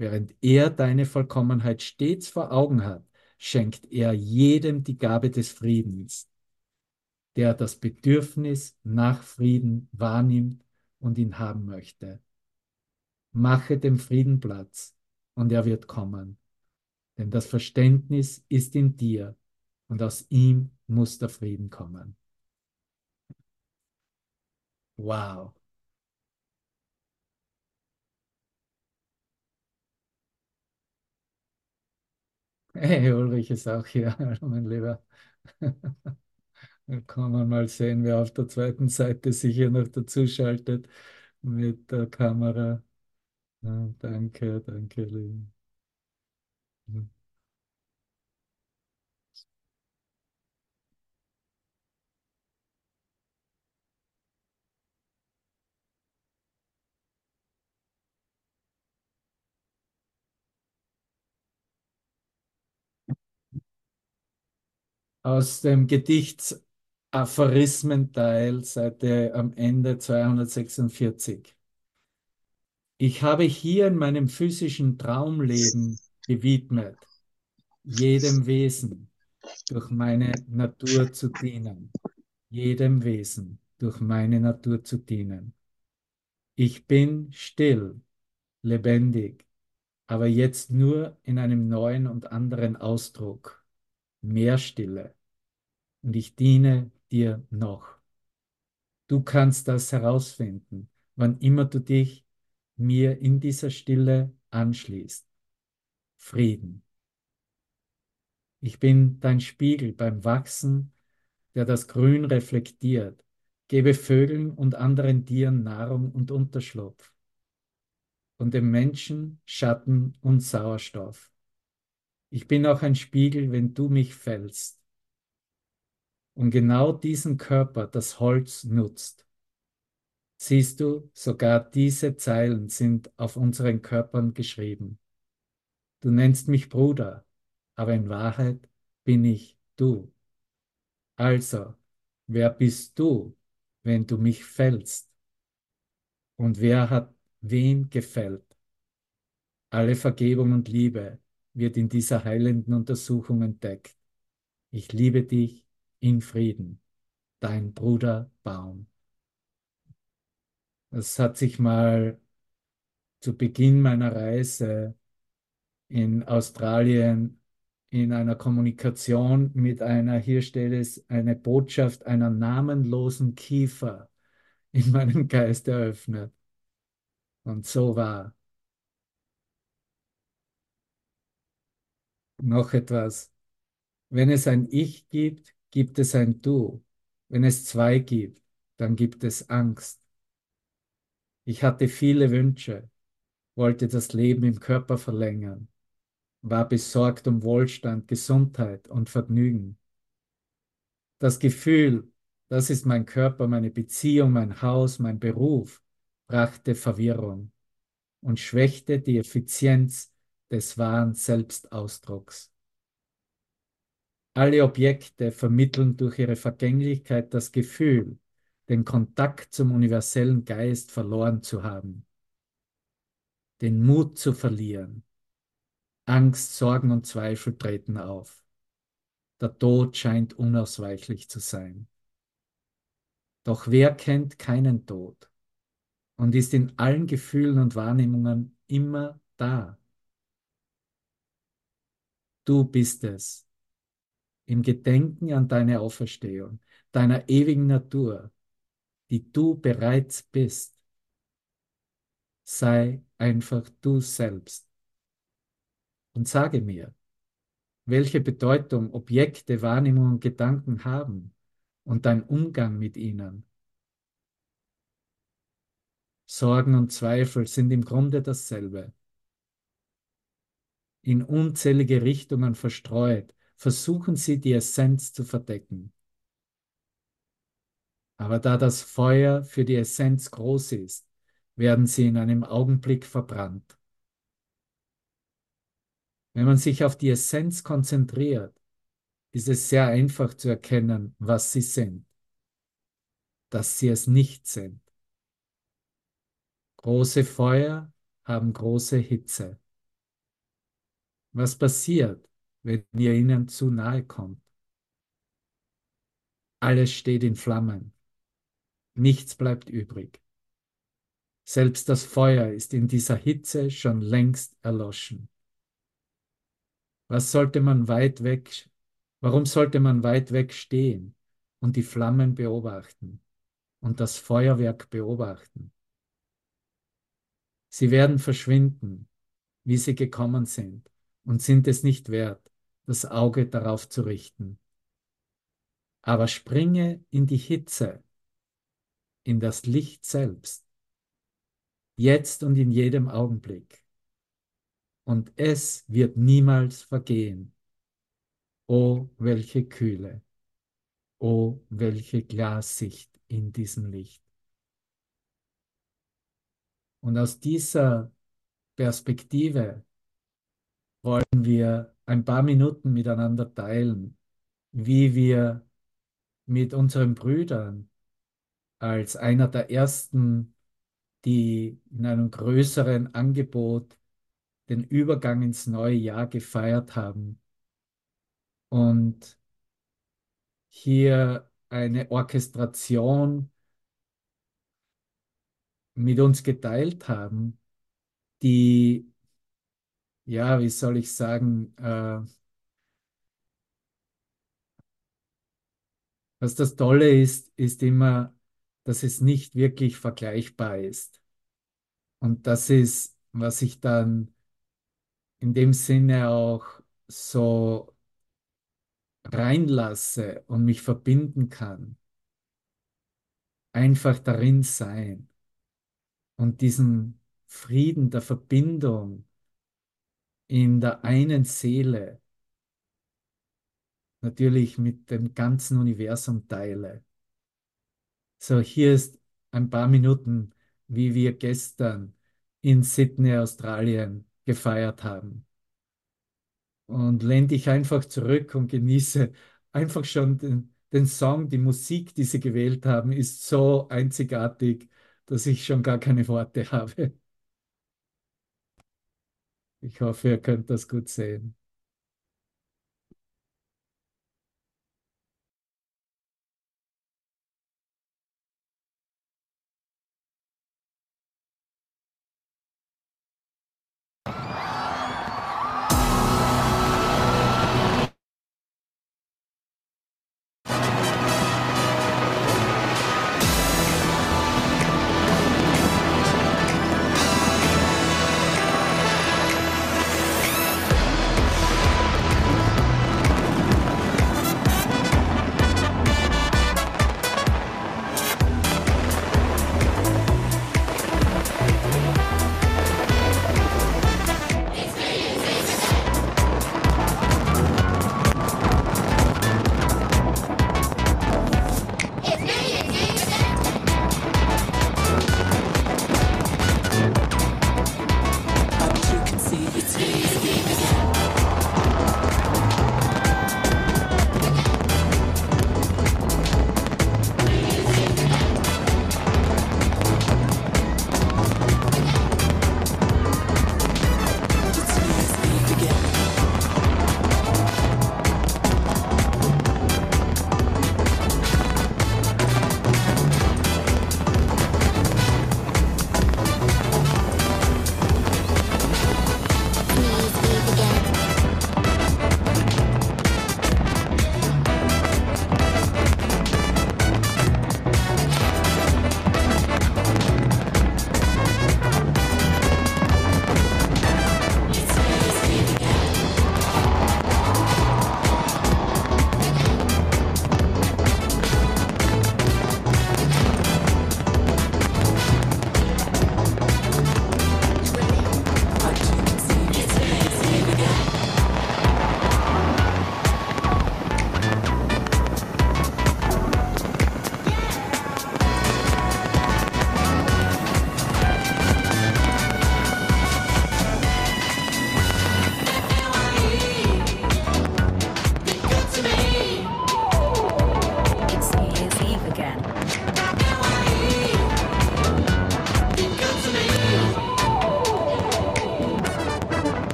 Während er deine Vollkommenheit stets vor Augen hat, schenkt er jedem die Gabe des Friedens, der das Bedürfnis nach Frieden wahrnimmt und ihn haben möchte. Mache dem Frieden Platz und er wird kommen. Denn das Verständnis ist in dir und aus ihm muss der Frieden kommen. Wow. Hey, Ulrich ist auch hier. Mein Lieber. Kann man mal sehen, wer auf der zweiten Seite sich hier noch dazuschaltet mit der Kamera. Ja, danke, danke, Liebe. Aus dem Gedicht Aphorismenteil, Seite am Ende 246. Ich habe hier in meinem physischen Traumleben gewidmet, jedem Wesen durch meine Natur zu dienen, jedem Wesen durch meine Natur zu dienen. Ich bin still, lebendig, aber jetzt nur in einem neuen und anderen Ausdruck, mehr Stille. Und ich diene dir noch. Du kannst das herausfinden, wann immer du dich mir in dieser Stille anschließt. Frieden. Ich bin dein Spiegel beim Wachsen, der das Grün reflektiert, gebe Vögeln und anderen Tieren Nahrung und Unterschlupf. und dem Menschen Schatten und Sauerstoff. Ich bin auch ein Spiegel, wenn du mich fällst. Und genau diesen Körper das Holz nutzt. Siehst du, sogar diese Zeilen sind auf unseren Körpern geschrieben. Du nennst mich Bruder, aber in Wahrheit bin ich du. Also, wer bist du, wenn du mich fällst? Und wer hat wen gefällt? Alle Vergebung und Liebe wird in dieser heilenden Untersuchung entdeckt. Ich liebe dich in Frieden, dein Bruder Baum. Das hat sich mal zu Beginn meiner Reise in Australien in einer Kommunikation mit einer, hier steht es, eine Botschaft einer namenlosen Kiefer in meinem Geist eröffnet. Und so war. Noch etwas. Wenn es ein Ich gibt, gibt es ein Du. Wenn es zwei gibt, dann gibt es Angst. Ich hatte viele Wünsche, wollte das Leben im Körper verlängern, war besorgt um Wohlstand, Gesundheit und Vergnügen. Das Gefühl, das ist mein Körper, meine Beziehung, mein Haus, mein Beruf, brachte Verwirrung und schwächte die Effizienz des wahren Selbstausdrucks. Alle Objekte vermitteln durch ihre Vergänglichkeit das Gefühl, den Kontakt zum universellen Geist verloren zu haben, den Mut zu verlieren. Angst, Sorgen und Zweifel treten auf. Der Tod scheint unausweichlich zu sein. Doch wer kennt keinen Tod und ist in allen Gefühlen und Wahrnehmungen immer da? Du bist es. Im Gedenken an deine Auferstehung, deiner ewigen Natur, die du bereits bist. Sei einfach du selbst. Und sage mir, welche Bedeutung Objekte, Wahrnehmungen und Gedanken haben und dein Umgang mit ihnen. Sorgen und Zweifel sind im Grunde dasselbe. In unzählige Richtungen verstreut, versuchen sie die Essenz zu verdecken. Aber da das Feuer für die Essenz groß ist, werden sie in einem Augenblick verbrannt. Wenn man sich auf die Essenz konzentriert, ist es sehr einfach zu erkennen, was sie sind, dass sie es nicht sind. Große Feuer haben große Hitze. Was passiert, wenn ihr ihnen zu nahe kommt? Alles steht in Flammen. Nichts bleibt übrig. Selbst das Feuer ist in dieser Hitze schon längst erloschen. Was sollte man weit weg, warum sollte man weit weg stehen und die Flammen beobachten und das Feuerwerk beobachten? Sie werden verschwinden, wie sie gekommen sind, und sind es nicht wert, das Auge darauf zu richten. Aber springe in die Hitze in das Licht selbst, jetzt und in jedem Augenblick. Und es wird niemals vergehen. O welche Kühle, o welche Glassicht in diesem Licht. Und aus dieser Perspektive wollen wir ein paar Minuten miteinander teilen, wie wir mit unseren Brüdern als einer der ersten, die in einem größeren Angebot den Übergang ins neue Jahr gefeiert haben. Und hier eine Orchestration mit uns geteilt haben, die, ja, wie soll ich sagen, äh, was das Tolle ist, ist immer, dass es nicht wirklich vergleichbar ist. Und das ist, was ich dann in dem Sinne auch so reinlasse und mich verbinden kann. Einfach darin sein und diesen Frieden der Verbindung in der einen Seele natürlich mit dem ganzen Universum teile. So, hier ist ein paar Minuten, wie wir gestern in Sydney, Australien gefeiert haben. Und lehn dich einfach zurück und genieße einfach schon den, den Song, die Musik, die sie gewählt haben, ist so einzigartig, dass ich schon gar keine Worte habe. Ich hoffe, ihr könnt das gut sehen.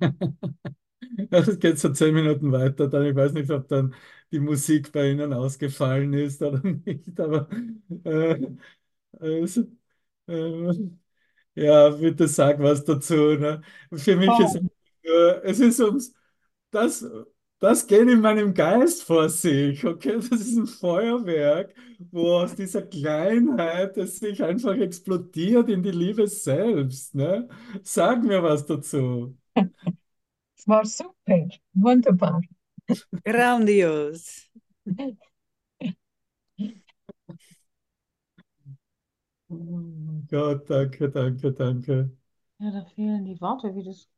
Das geht so zehn Minuten weiter, dann ich weiß nicht, ob dann die Musik bei Ihnen ausgefallen ist oder nicht, aber äh, also, äh, ja, bitte sag was dazu. Ne? Für mich ist Oh, äh, es ist ums das, das geht in meinem Geist vor sich, okay? Das ist ein Feuerwerk, wo aus dieser Kleinheit es sich einfach explodiert in die Liebe selbst, ne? Sag mir was dazu. Es war super, wunderbar. Grandios. Oh Gott, danke, danke, danke. Ja, da fehlen die Worte, wie das.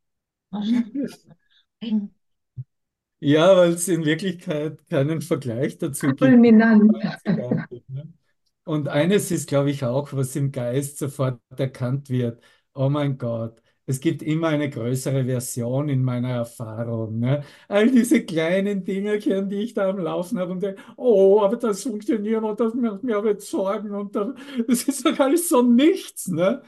Ja, weil es in Wirklichkeit keinen Vergleich dazu gibt. Fulminant. Ne? Und eines ist, glaube ich, auch, was im Geist sofort erkannt wird. Oh mein Gott, es gibt immer eine größere Version in meiner Erfahrung. Ne? All diese kleinen Dingerchen, die ich da am Laufen habe und denke, oh, aber das funktioniert und das macht mir aber jetzt Sorgen und das, das ist doch alles so nichts. Ne?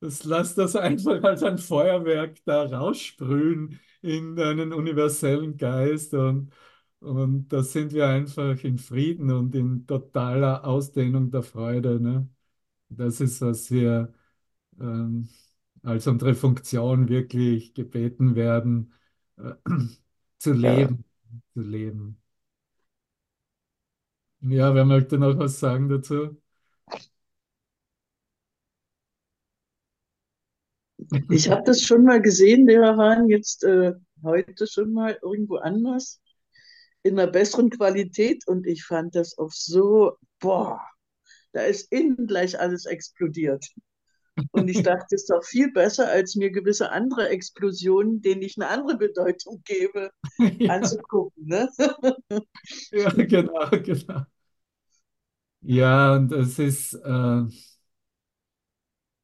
Das lass das einfach als ein Feuerwerk da raussprühen in einen universellen Geist und, und da sind wir einfach in Frieden und in totaler Ausdehnung der Freude. Ne? Das ist, was wir ähm, als unsere Funktion wirklich gebeten werden, äh, zu leben, zu leben. Ja, wer möchte noch was sagen dazu? Ich habe das schon mal gesehen, wir waren jetzt äh, heute schon mal irgendwo anders in einer besseren Qualität und ich fand das auch so, boah, da ist innen gleich alles explodiert. Und ich dachte, es ist doch viel besser, als mir gewisse andere Explosionen, denen ich eine andere Bedeutung gebe, Ja, anzugucken. Ne? ja, genau, genau. Ja, und es ist, äh,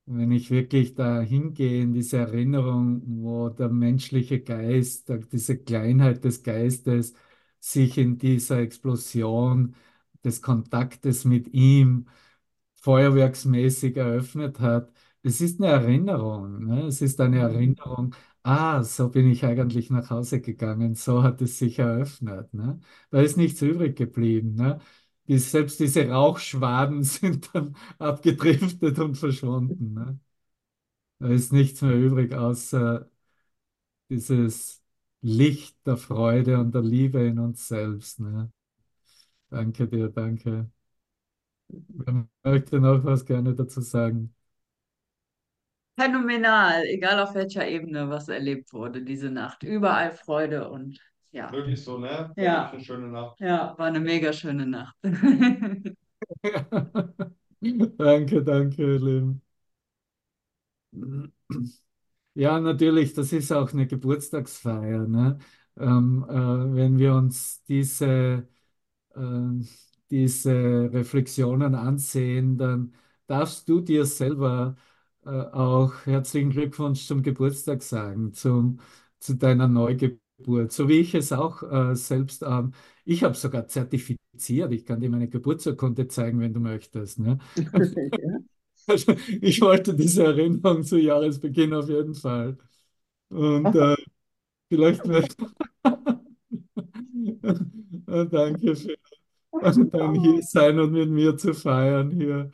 wenn ich wirklich da hingehe in diese Erinnerung, wo der menschliche Geist, diese Kleinheit des Geistes sich in dieser Explosion des Kontaktes mit ihm feuerwerksmäßig eröffnet hat. Es ist eine Erinnerung, ne? Es ist eine Erinnerung, ah, so bin ich eigentlich nach Hause gegangen, so hat es sich eröffnet, ne? Da ist nichts übrig geblieben, ne? Die, selbst diese Rauchschwaden sind dann abgedriftet und verschwunden, ne? Da ist nichts mehr übrig, außer dieses Licht der Freude und der Liebe in uns selbst, ne? Danke dir, danke. Wer möchte noch was gerne dazu sagen? Phänomenal, egal auf welcher Ebene was erlebt wurde diese Nacht. Überall Freude und ja, Wirklich so, ne? Wirklich Ja. eine schöne Nacht. ja, war eine mega schöne Nacht. Danke, danke, ihr Lieben. Ja, natürlich, das ist auch eine Geburtstagsfeier, ne? Ähm, äh, wenn wir uns diese, äh, diese Reflexionen ansehen, dann darfst du dir selber äh, auch herzlichen Glückwunsch zum Geburtstag sagen, zum, zu deiner Neugeburt, so wie ich es auch äh, selbst, ähm, ich habe sogar zertifiziert, ich kann dir meine Geburtsurkunde zeigen, wenn du möchtest, ne? Also ich wollte diese Erinnerung zu Jahresbeginn auf jeden Fall. Und äh, vielleicht wird. Äh, Danke für dein Hiersein und mit mir zu feiern hier.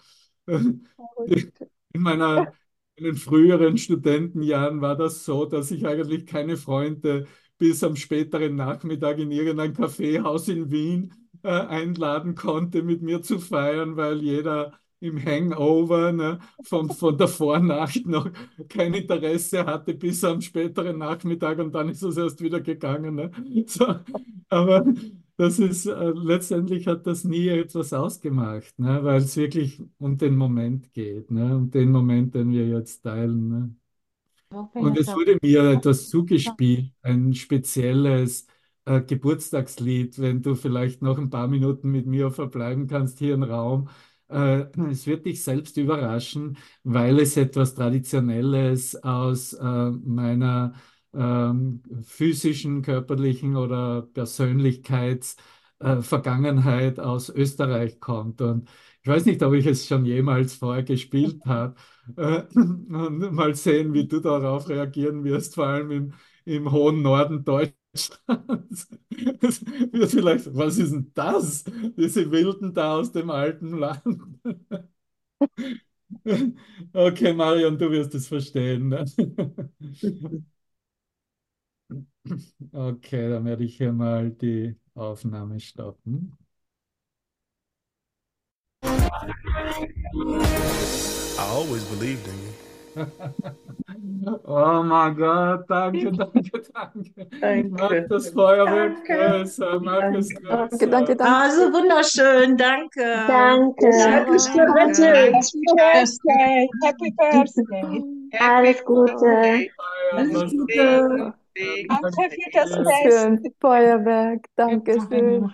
In meiner, in den früheren Studentenjahren war das so, dass ich eigentlich keine Freunde bis am späteren Nachmittag in irgendein Kaffeehaus in Wien äh, einladen konnte, mit mir zu feiern, weil jeder im Hangover ne, von, von der Vornacht noch kein Interesse hatte bis am späteren Nachmittag und dann ist es erst wieder gegangen. Ne? So, aber das ist, äh, letztendlich hat das nie etwas ausgemacht, ne? Weil es wirklich um den Moment geht, ne? Um den Moment, den wir jetzt teilen, ne? Und es wurde mir etwas zugespielt, ein spezielles äh, Geburtstagslied, wenn du vielleicht noch ein paar Minuten mit mir verbleiben kannst hier im Raum. Äh, es wird dich selbst überraschen, weil es etwas Traditionelles aus äh, meiner ähm, physischen, körperlichen oder Persönlichkeits äh, aus Österreich kommt. Und ich weiß nicht, ob ich es schon jemals vorher gespielt habe. Äh, und mal sehen, wie du darauf reagieren wirst, vor allem im, im hohen Norden Deutschlands. Das vielleicht, was ist denn das? Diese Wilden da aus dem alten Land. Okay, Marion, du wirst es verstehen. Okay, dann werde ich hier mal die Aufnahme stoppen. I always believed in you. Oh mein Gott, danke, danke, danke. Danke. Mach das Feuerwerk Danke. größer, mach es Danke, größer. danke, danke. Also wunderschön, danke. Danke. Happy Danke. Birthday, happy birthday. Alles Gute. Was du Danke für das. Fest. Schön. Feuerwerk. Dankeschön.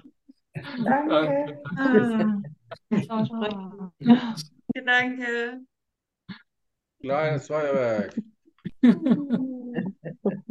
Danke. Ah, danke. Kleines Feuerwerk.